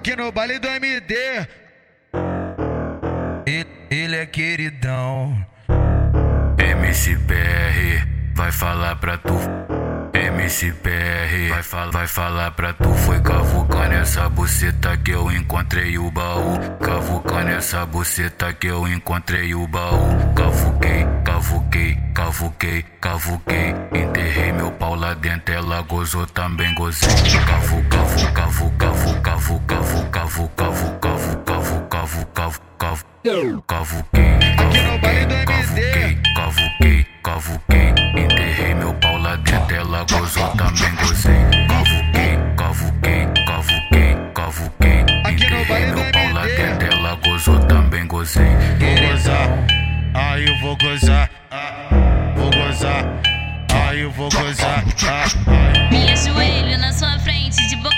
aqui no baile do MD. Ele, é queridão. MCPR vai falar pra tu. MCPR vai, fal vai falar pra tu. Foi cavucando essa buceta que eu encontrei o baú. Cavucando essa buceta que eu encontrei o baú. Cavuquei, cavuquei, cavuquei, cavuquei. Enterrei meu pau lá dentro, ela gozou também gozei. Cavu, cavu, cavu, cavu, cavu. Cavuquei, cavuquei, MD. cavuquei, cavuquei. Enterrei meu pau lá dentro, ela gozou também gozei. Cavuquei, cavuquei, cavuquei, cavuquei. Enterrei meu pau lá dentro, ela gozou também gozei. Vou gozar, aí eu vou gozar. ah, Vou gozar, aí eu vou gozar. ah. Me ajoelho na sua frente, de boca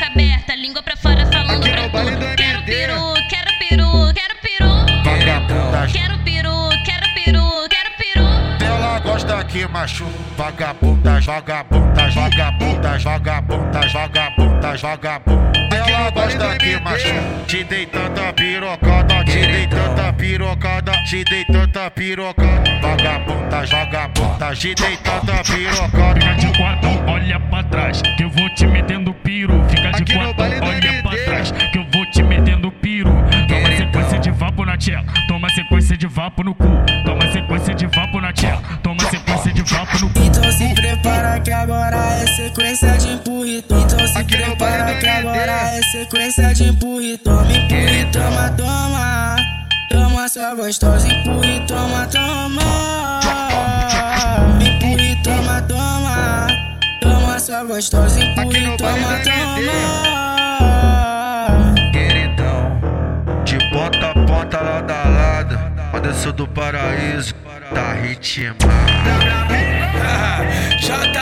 que machuca. Vagabundas, vagabundas, vagabundas, vagabundas, vagabundas, vagabundas. Ela gosta que machuca. Te dei tanta pirocada, te dei tanta pirocada, te dei tanta pirocada. Vagabundas, vagabundas, te dei tanta pirocada. Fica de quatro, olha pra trás, que eu vou te metendo piro. Fica de quatro, olha pra trás, que eu vou te metendo piro. Toma sequência de vapo na tcheca, toma sequência de vapo no cu. Agora é sequência de empurritão. Então se Aqui prepara que agora é sequência de empurritão. Me empurre, toma, toma. Toma sua gostosa, empurre, toma, toma. Me empurre, toma, toma. Toma sua gostosa, baile toma, toma. Queridão. De ponta a ponta, lado a lado. Quando eu sou do paraíso, tá ritmado.